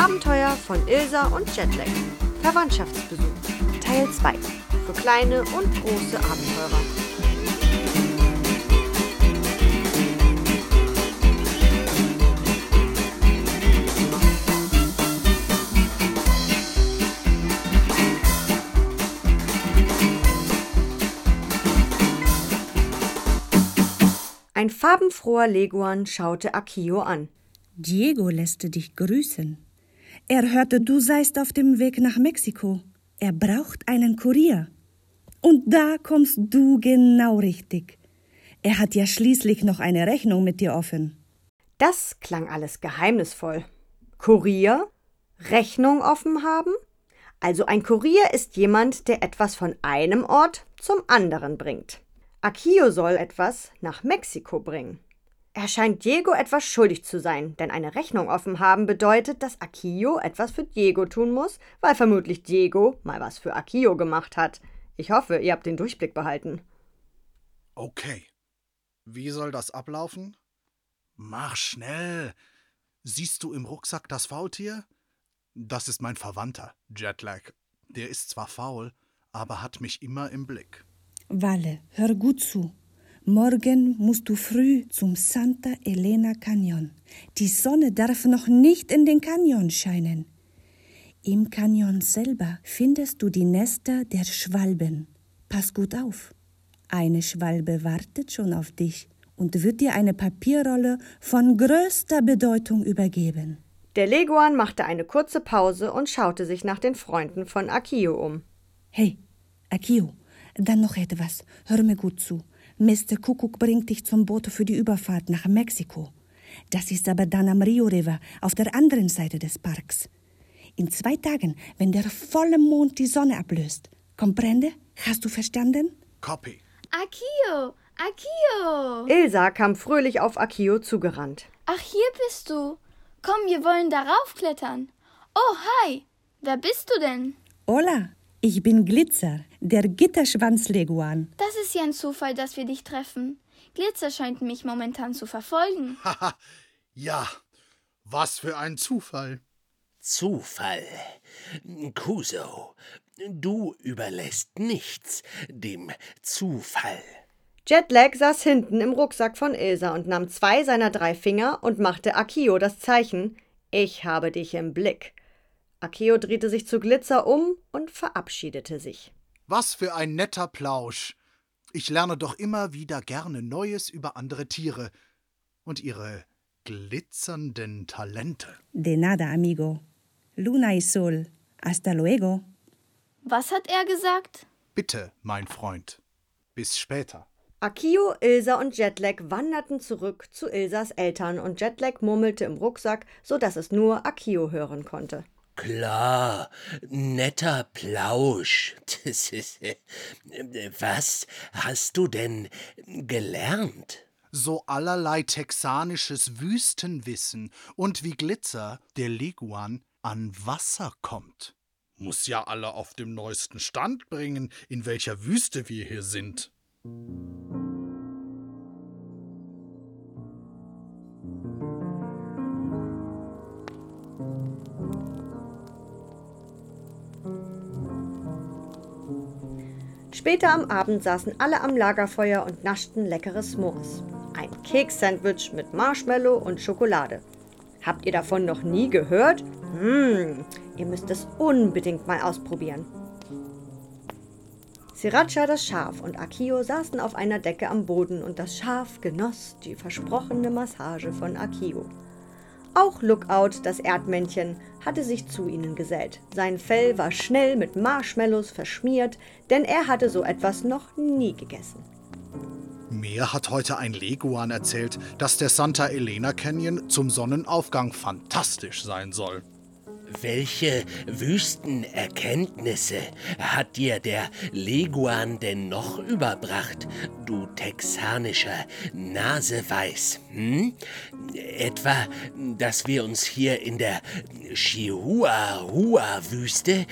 Abenteuer von Ilsa und Jetlag. Verwandtschaftsbesuch. Teil 2. Für kleine und große Abenteurer. Ein farbenfroher Leguan schaute Akio an. Diego lässt dich grüßen. Er hörte, du seist auf dem Weg nach Mexiko. Er braucht einen Kurier. Und da kommst du genau richtig. Er hat ja schließlich noch eine Rechnung mit dir offen. Das klang alles geheimnisvoll. Kurier? Rechnung offen haben? Also ein Kurier ist jemand, der etwas von einem Ort zum anderen bringt. Akio soll etwas nach Mexiko bringen. Er scheint Diego etwas schuldig zu sein, denn eine Rechnung offen haben bedeutet, dass Akio etwas für Diego tun muss, weil vermutlich Diego mal was für Akio gemacht hat. Ich hoffe, ihr habt den Durchblick behalten. Okay. Wie soll das ablaufen? Mach schnell. Siehst du im Rucksack das Faultier? Das ist mein Verwandter, Jetlag. Der ist zwar faul, aber hat mich immer im Blick. Walle, hör gut zu. Morgen musst du früh zum Santa Elena Canyon. Die Sonne darf noch nicht in den Canyon scheinen. Im Canyon selber findest du die Nester der Schwalben. Pass gut auf. Eine Schwalbe wartet schon auf dich und wird dir eine Papierrolle von größter Bedeutung übergeben. Der Leguan machte eine kurze Pause und schaute sich nach den Freunden von Akio um. Hey, Akio, dann noch etwas. Hör mir gut zu. Mr. Kuckuck bringt dich zum Boot für die Überfahrt nach Mexiko. Das ist aber dann am Rio River, auf der anderen Seite des Parks. In zwei Tagen, wenn der volle Mond die Sonne ablöst. Comprende? Hast du verstanden? Copy. Akio, Akio. Ilsa kam fröhlich auf Akio zugerannt. Ach, hier bist du. Komm, wir wollen darauf klettern. Oh, hi. Wer bist du denn? Hola, ich bin Glitzer, der Gitterschwanzleguan. Das ist ja ein Zufall, dass wir dich treffen. Glitzer scheint mich momentan zu verfolgen. Haha, ja. Was für ein Zufall. Zufall. Kuso, du überlässt nichts dem Zufall. Jetlag saß hinten im Rucksack von Ilsa und nahm zwei seiner drei Finger und machte Akio das Zeichen: Ich habe dich im Blick. Akio drehte sich zu Glitzer um und verabschiedete sich. Was für ein netter Plausch. Ich lerne doch immer wieder gerne Neues über andere Tiere und ihre glitzernden Talente. De nada, amigo. Luna y sol. Hasta luego. Was hat er gesagt? Bitte, mein Freund. Bis später. Akio, Ilsa und Jetlag wanderten zurück zu Ilsas Eltern und Jetlag murmelte im Rucksack, so dass es nur Akio hören konnte. Klar, netter Plausch. Äh, was hast du denn gelernt? So allerlei texanisches Wüstenwissen und wie Glitzer, der Leguan, an Wasser kommt. Muss ja alle auf dem neuesten Stand bringen, in welcher Wüste wir hier sind. Später am Abend saßen alle am Lagerfeuer und naschten leckere S'mores. Ein Keks-Sandwich mit Marshmallow und Schokolade. Habt ihr davon noch nie gehört? Hm, ihr müsst es unbedingt mal ausprobieren. Sriracha, das Schaf und Akio saßen auf einer Decke am Boden und das Schaf genoss die versprochene Massage von Akio. Auch Lookout, das Erdmännchen, hatte sich zu ihnen gesellt. Sein Fell war schnell mit Marshmallows verschmiert, denn er hatte so etwas noch nie gegessen. Mir hat heute ein Leguan erzählt, dass der Santa Elena Canyon zum Sonnenaufgang fantastisch sein soll. Welche Wüstenerkenntnisse hat dir der Leguan denn noch überbracht, du texanischer Naseweiß? Hm? Etwa, dass wir uns hier in der Chihuahua-Wüste,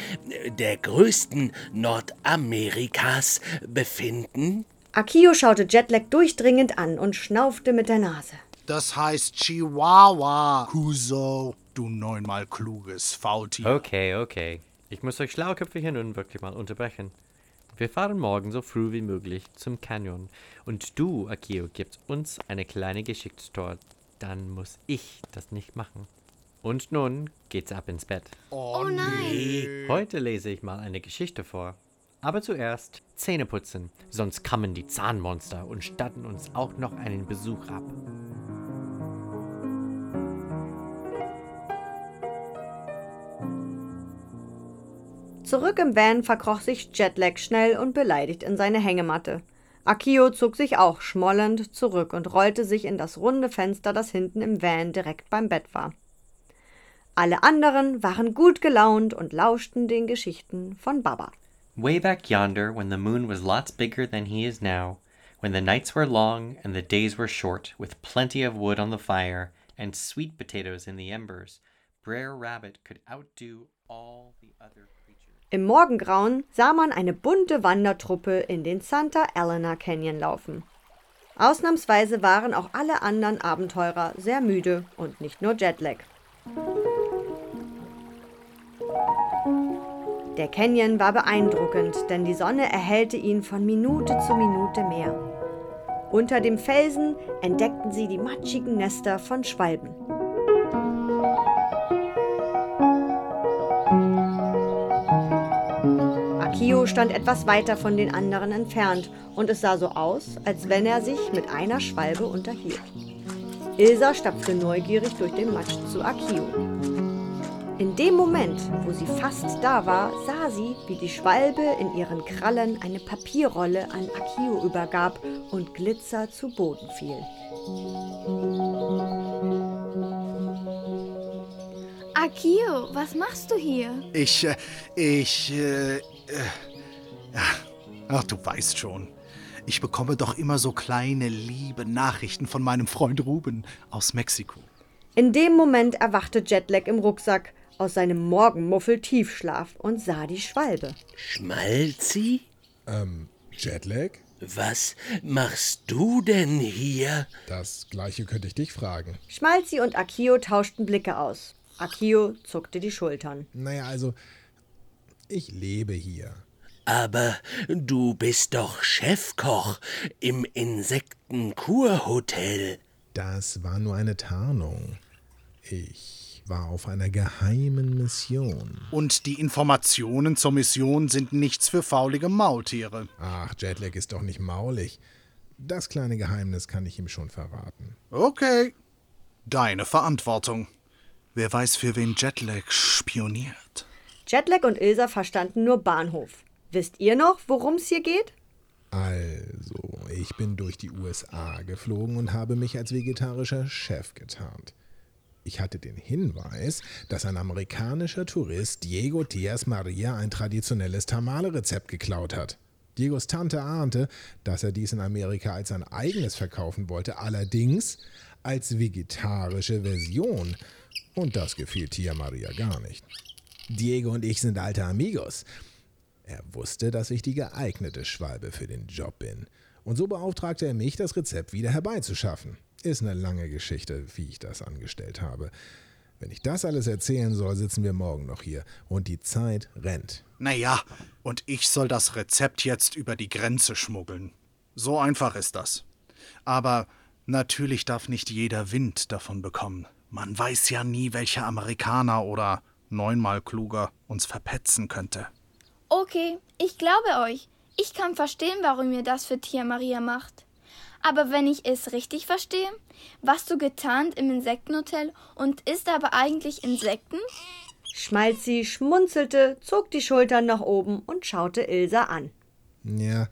der größten Nordamerikas, befinden? Akio schaute Jetlag durchdringend an und schnaufte mit der Nase. Das heißt Chihuahua. Kuso, du neunmal kluges Faultier. Okay, okay. Ich muss euch Schlauköpfe nun wirklich mal unterbrechen. Wir fahren morgen so früh wie möglich zum Canyon. Und du, Akio, gibst uns eine kleine Geschichtstour. Dann muss ich das nicht machen. Und nun geht's ab ins Bett. Oh nein. Heute lese ich mal eine Geschichte vor. Aber zuerst Zähne putzen, sonst kommen die Zahnmonster und statten uns auch noch einen Besuch ab. Zurück im Van verkroch sich Jetlag schnell und beleidigt in seine Hängematte. Akio zog sich auch schmollend zurück und rollte sich in das runde Fenster, das hinten im Van direkt beim Bett war. Alle anderen waren gut gelaunt und lauschten den Geschichten von Baba. Way back yonder, when the moon was lots bigger than he is now, when the nights were long and the days were short, with plenty of wood on the fire and sweet potatoes in the embers, Brer Rabbit could outdo all the other. Im Morgengrauen sah man eine bunte Wandertruppe in den Santa Elena Canyon laufen. Ausnahmsweise waren auch alle anderen Abenteurer sehr müde und nicht nur Jetlag. Der Canyon war beeindruckend, denn die Sonne erhellte ihn von Minute zu Minute mehr. Unter dem Felsen entdeckten sie die matschigen Nester von Schwalben. Akio stand etwas weiter von den anderen entfernt und es sah so aus, als wenn er sich mit einer Schwalbe unterhielt. Ilsa stapfte neugierig durch den Matsch zu Akio. In dem Moment, wo sie fast da war, sah sie, wie die Schwalbe in ihren Krallen eine Papierrolle an Akio übergab und Glitzer zu Boden fiel. Akio, was machst du hier? Ich, äh, ich, äh, ach, du weißt schon. Ich bekomme doch immer so kleine, liebe Nachrichten von meinem Freund Ruben aus Mexiko. In dem Moment erwachte Jetlag im Rucksack aus seinem Morgenmuffel-Tiefschlaf und sah die Schwalbe. Schmalzi? Ähm, Jetlag? Was machst du denn hier? Das gleiche könnte ich dich fragen. Schmalzi und Akio tauschten Blicke aus. Akio zuckte die Schultern. Naja, also, ich lebe hier. Aber du bist doch Chefkoch im Insektenkurhotel. Das war nur eine Tarnung. Ich war auf einer geheimen Mission. Und die Informationen zur Mission sind nichts für faulige Maultiere. Ach, Jetlag ist doch nicht maulig. Das kleine Geheimnis kann ich ihm schon verraten. Okay. Deine Verantwortung. Wer weiß, für wen Jetlag spioniert. Jetlag und Ilsa verstanden nur Bahnhof. Wisst ihr noch, worum es hier geht? Also, ich bin durch die USA geflogen und habe mich als vegetarischer Chef getarnt. Ich hatte den Hinweis, dass ein amerikanischer Tourist Diego Diaz Maria ein traditionelles Tamale-Rezept geklaut hat. Diegos Tante ahnte, dass er dies in Amerika als sein eigenes verkaufen wollte, allerdings als vegetarische Version. Und das gefiel Tia Maria gar nicht. Diego und ich sind alte Amigos. Er wusste, dass ich die geeignete Schwalbe für den Job bin. Und so beauftragte er mich, das Rezept wieder herbeizuschaffen. Ist eine lange Geschichte, wie ich das angestellt habe. Wenn ich das alles erzählen soll, sitzen wir morgen noch hier. Und die Zeit rennt. Naja, und ich soll das Rezept jetzt über die Grenze schmuggeln. So einfach ist das. Aber natürlich darf nicht jeder Wind davon bekommen. Man weiß ja nie, welcher Amerikaner oder neunmal kluger uns verpetzen könnte. Okay, ich glaube euch. Ich kann verstehen, warum ihr das für Tia Maria macht. Aber wenn ich es richtig verstehe, warst du getarnt im Insektenhotel und isst aber eigentlich Insekten? Schmalzi schmunzelte, zog die Schultern nach oben und schaute Ilsa an. Ja,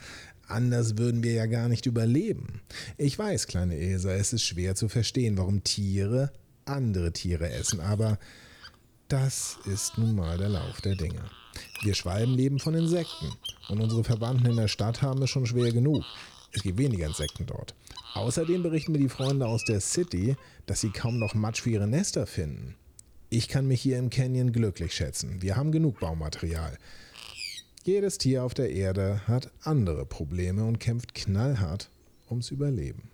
anders würden wir ja gar nicht überleben. Ich weiß, kleine Ilsa, es ist schwer zu verstehen, warum Tiere andere Tiere essen, aber das ist nun mal der Lauf der Dinge. Wir Schwalben leben von Insekten und unsere Verwandten in der Stadt haben es schon schwer genug. Es gibt weniger Insekten dort. Außerdem berichten mir die Freunde aus der City, dass sie kaum noch Matsch für ihre Nester finden. Ich kann mich hier im Canyon glücklich schätzen. Wir haben genug Baumaterial. Jedes Tier auf der Erde hat andere Probleme und kämpft knallhart ums Überleben.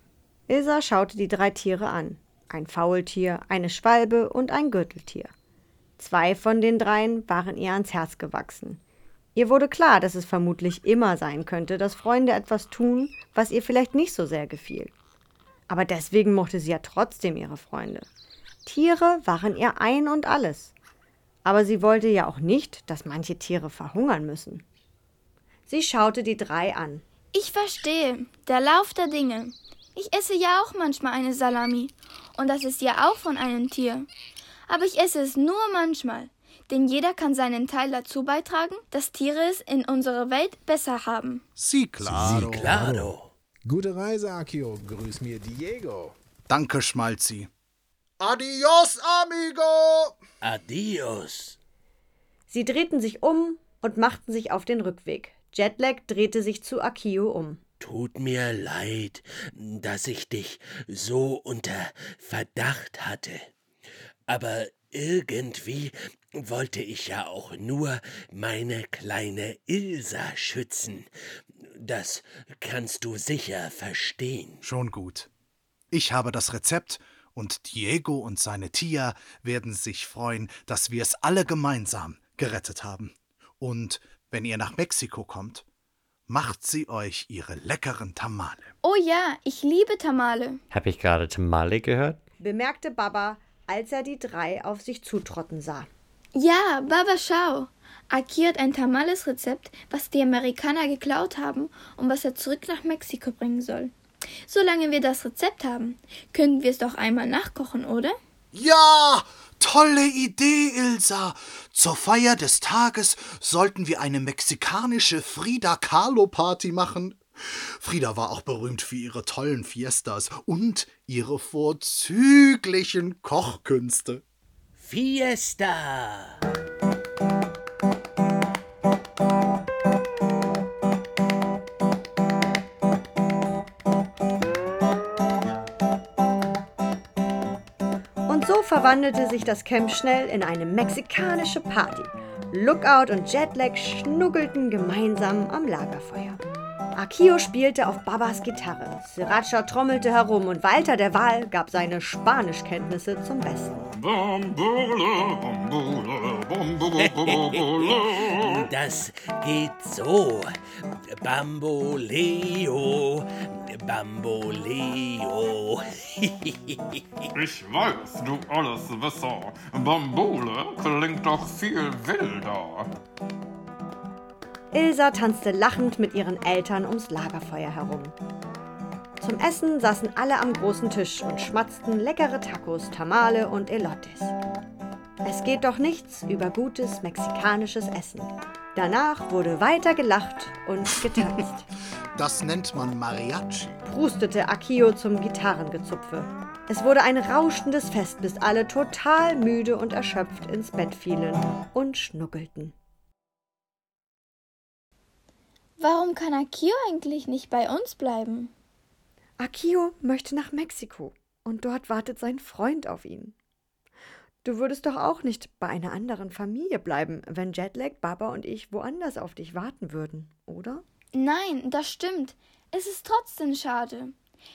Ilsa schaute die drei Tiere an. Ein Faultier, eine Schwalbe und ein Gürteltier. Zwei von den dreien waren ihr ans Herz gewachsen. Ihr wurde klar, dass es vermutlich immer sein könnte, dass Freunde etwas tun, was ihr vielleicht nicht so sehr gefiel. Aber deswegen mochte sie ja trotzdem ihre Freunde. Tiere waren ihr ein und alles. Aber sie wollte ja auch nicht, dass manche Tiere verhungern müssen. Sie schaute die drei an. Ich verstehe. Der Lauf der Dinge. Ich esse ja auch manchmal eine Salami. Und das ist ja auch von einem Tier. Aber ich esse es nur manchmal. Denn jeder kann seinen Teil dazu beitragen, dass Tiere es in unserer Welt besser haben. Sie claro. Sie claro. Gute Reise, Akio. Grüß mir Diego. Danke, Schmalzi. Adios, amigo! Adios. Sie drehten sich um und machten sich auf den Rückweg. Jetlag drehte sich zu Akio um. Tut mir leid, dass ich dich so unter Verdacht hatte. Aber irgendwie wollte ich ja auch nur meine kleine Ilsa schützen. Das kannst du sicher verstehen. Schon gut. Ich habe das Rezept und Diego und seine Tia werden sich freuen, dass wir es alle gemeinsam gerettet haben. Und wenn ihr nach Mexiko kommt, macht sie euch ihre leckeren Tamale. Oh ja, ich liebe Tamale. Habe ich gerade Tamale gehört? bemerkte Baba, als er die drei auf sich zutrotten sah. Ja, Baba, schau. Aki hat ein Tamales-Rezept, was die Amerikaner geklaut haben und was er zurück nach Mexiko bringen soll. Solange wir das Rezept haben, können wir es doch einmal nachkochen, oder? Ja, tolle Idee, Ilsa. Zur Feier des Tages sollten wir eine mexikanische Frida Kahlo Party machen. Frida war auch berühmt für ihre tollen Fiestas und ihre vorzüglichen Kochkünste. Fiesta! Und so verwandelte sich das Camp schnell in eine mexikanische Party. Lookout und Jetlag schnuggelten gemeinsam am Lagerfeuer. Akio spielte auf Babas Gitarre, Sriracha trommelte herum und Walter der Wal gab seine Spanischkenntnisse zum Besten. Bambule, bambule, bambule, bambule. Das geht so. Bamboleo, Bamboleo. Ich weiß, du Alleswisser. Bambule klingt doch viel wilder. Ilsa tanzte lachend mit ihren Eltern ums Lagerfeuer herum. Zum Essen saßen alle am großen Tisch und schmatzten leckere Tacos, Tamale und Elotes. Es geht doch nichts über gutes mexikanisches Essen. Danach wurde weiter gelacht und getanzt. Das nennt man Mariachi. Prustete Akio zum Gitarrengezupfe. Es wurde ein rauschendes Fest, bis alle total müde und erschöpft ins Bett fielen und schnuckelten. Warum kann Akio eigentlich nicht bei uns bleiben? Akio möchte nach Mexiko und dort wartet sein Freund auf ihn. Du würdest doch auch nicht bei einer anderen Familie bleiben, wenn Jetlag, Baba und ich woanders auf dich warten würden, oder? Nein, das stimmt. Es ist trotzdem schade.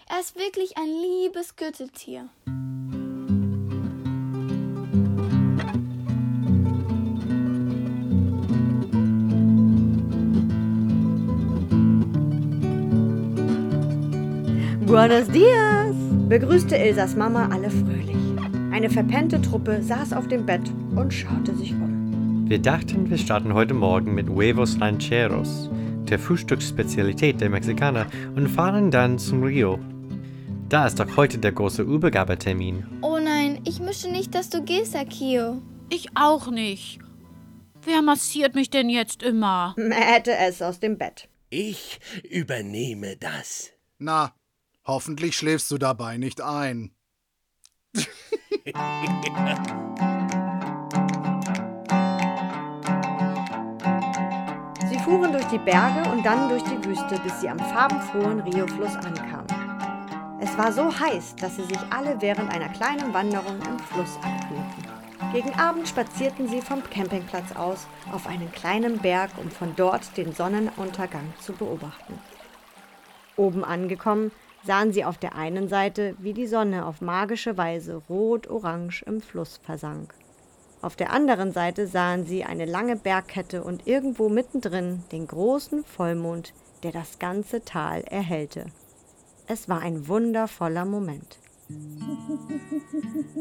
Er ist wirklich ein liebes Gürteltier. Buenos dias! begrüßte Ilsas Mama alle fröhlich. Eine verpennte Truppe saß auf dem Bett und schaute sich um. Wir dachten, wir starten heute Morgen mit Huevos Rancheros, der Frühstücksspezialität der Mexikaner, und fahren dann zum Rio. Da ist doch heute der große Übergabetermin. Oh nein, ich möchte nicht, dass du gehst, Akio. Ich auch nicht. Wer massiert mich denn jetzt immer? Mähte es aus dem Bett. Ich übernehme das. Na, hoffentlich schläfst du dabei nicht ein. Sie fuhren durch die Berge und dann durch die Wüste, bis sie am farbenfrohen Rio-Fluss ankamen. Es war so heiß, dass sie sich alle während einer kleinen Wanderung im Fluss abkühlten. Gegen Abend spazierten sie vom Campingplatz aus auf einen kleinen Berg, um von dort den Sonnenuntergang zu beobachten. Oben angekommen, sahen sie auf der einen Seite, wie die Sonne auf magische Weise rot-orange im Fluss versank. Auf der anderen Seite sahen sie eine lange Bergkette und irgendwo mittendrin den großen Vollmond, der das ganze Tal erhellte. Es war ein wundervoller Moment.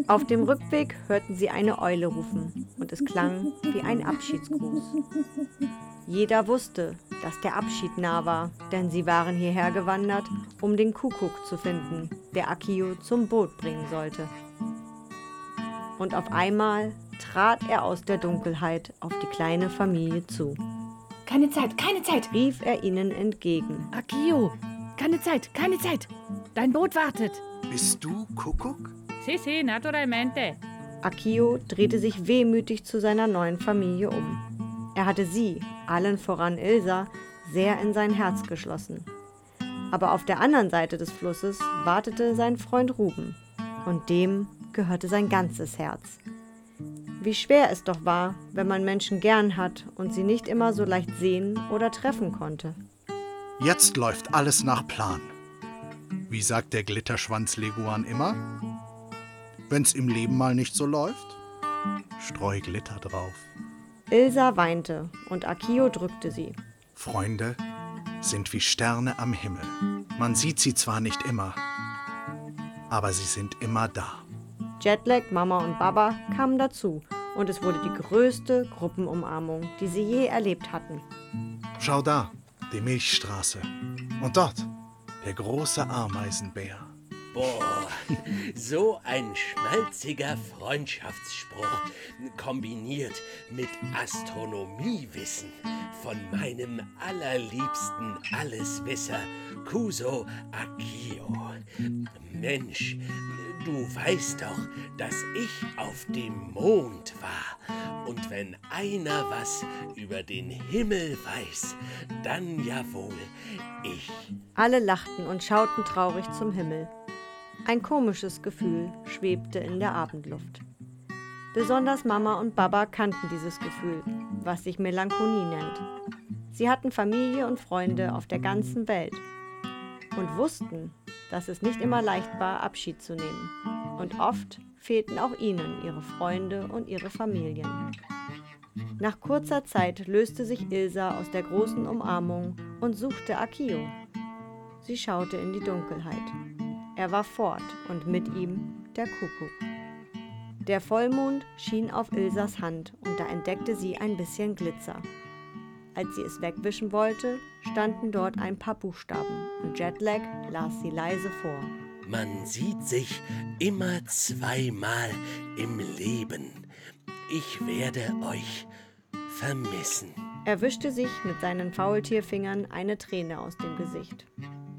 Auf dem Rückweg hörten sie eine Eule rufen und es klang wie ein Abschiedsgruß. Jeder wusste, dass der Abschied nah war, denn sie waren hierher gewandert, um den Kuckuck zu finden, der Akio zum Boot bringen sollte. Und auf einmal trat er aus der Dunkelheit auf die kleine Familie zu. Keine Zeit, keine Zeit, rief er ihnen entgegen. Akio, keine Zeit, keine Zeit. Dein Boot wartet. Bist du Kuckuck? Sí, sí, naturalmente. Akio drehte sich wehmütig zu seiner neuen Familie um. Er hatte sie, allen voran Ilsa, sehr in sein Herz geschlossen. Aber auf der anderen Seite des Flusses wartete sein Freund Ruben, und dem gehörte sein ganzes Herz. Wie schwer es doch war, wenn man Menschen gern hat und sie nicht immer so leicht sehen oder treffen konnte. Jetzt läuft alles nach Plan. Wie sagt der Glitterschwanz-Leguan immer? Wenn's im Leben mal nicht so läuft, streu Glitter drauf. Ilsa weinte und Akio drückte sie. Freunde sind wie Sterne am Himmel. Man sieht sie zwar nicht immer, aber sie sind immer da. Jetlag, Mama und Baba kamen dazu und es wurde die größte Gruppenumarmung, die sie je erlebt hatten. Schau da, die Milchstraße. Und dort, der große Ameisenbär. Boah, so ein schmalziger Freundschaftsspruch, kombiniert mit Astronomiewissen von meinem allerliebsten Alleswisser Kuso Akio. Mensch, du weißt doch, dass ich auf dem Mond war. Und wenn einer was über den Himmel weiß, dann ja wohl ich. Alle lachten und schauten traurig zum Himmel. Ein komisches Gefühl schwebte in der Abendluft. Besonders Mama und Baba kannten dieses Gefühl, was sich Melancholie nennt. Sie hatten Familie und Freunde auf der ganzen Welt und wussten, dass es nicht immer leicht war, Abschied zu nehmen. Und oft fehlten auch ihnen ihre Freunde und ihre Familien. Nach kurzer Zeit löste sich Ilsa aus der großen Umarmung und suchte Akio. Sie schaute in die Dunkelheit. Er war fort und mit ihm der Kuckuck. Der Vollmond schien auf Ilsas Hand und da entdeckte sie ein bisschen Glitzer. Als sie es wegwischen wollte, standen dort ein paar Buchstaben und Jetlag las sie leise vor. Man sieht sich immer zweimal im Leben. Ich werde euch vermissen. Er wischte sich mit seinen Faultierfingern eine Träne aus dem Gesicht.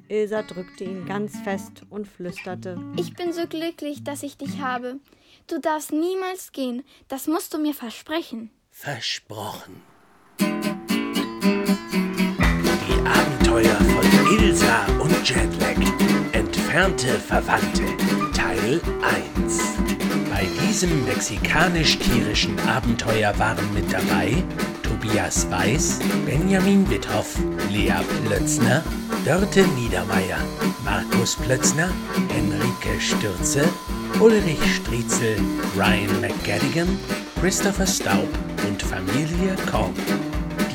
Ilsa drückte ihn ganz fest und flüsterte: Ich bin so glücklich, dass ich dich habe. Du darfst niemals gehen. Das musst du mir versprechen. Versprochen. Die Abenteuer von Ilsa und Jetlag. Entfernte Verwandte. Teil 1. Bei diesem mexikanisch-tierischen Abenteuer waren mit dabei Tobias Weiß, Benjamin Witthoff, Lea Plötzner, Dörte Niedermeyer, Markus Plötzner, Henrike Stürze, Ulrich Striezel, Ryan McGadigan, Christopher Staub und Familie Kong.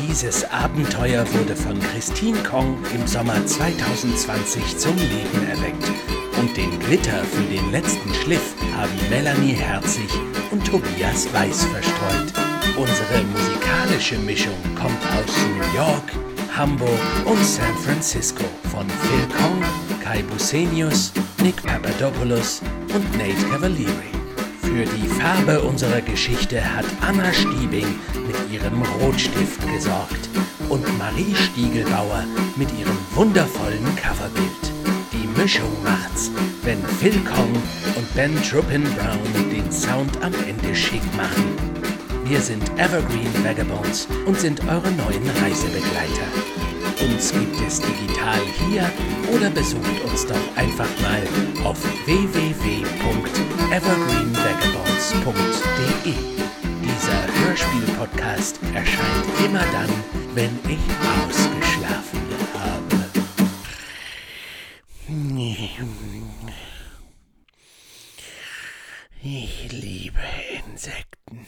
Dieses Abenteuer wurde von Christine Kong im Sommer 2020 zum Leben erweckt. Und den Glitter für den letzten Schliff haben Melanie Herzig und Tobias Weiß verstreut. Unsere musikalische Mischung kommt aus New York, Hamburg und San Francisco von Phil Kong, Kai Busenius, Nick Papadopoulos und Nate Cavalieri. Für die Farbe unserer Geschichte hat Anna Stiebing mit ihrem Rotstift gesorgt und Marie Stiegelbauer mit ihrem wundervollen Coverbild. Die Mischung macht's, wenn Phil Kong und Ben Truppin Brown den Sound am Ende schick machen. Wir sind Evergreen Vagabonds und sind eure neuen Reisebegleiter. Uns gibt es digital hier oder besucht uns doch einfach mal auf www.evergreenvagabonds.de. Dieser Hörspiel-Podcast erscheint immer dann, wenn ich ausgeschlafen habe. Ich liebe Insekten.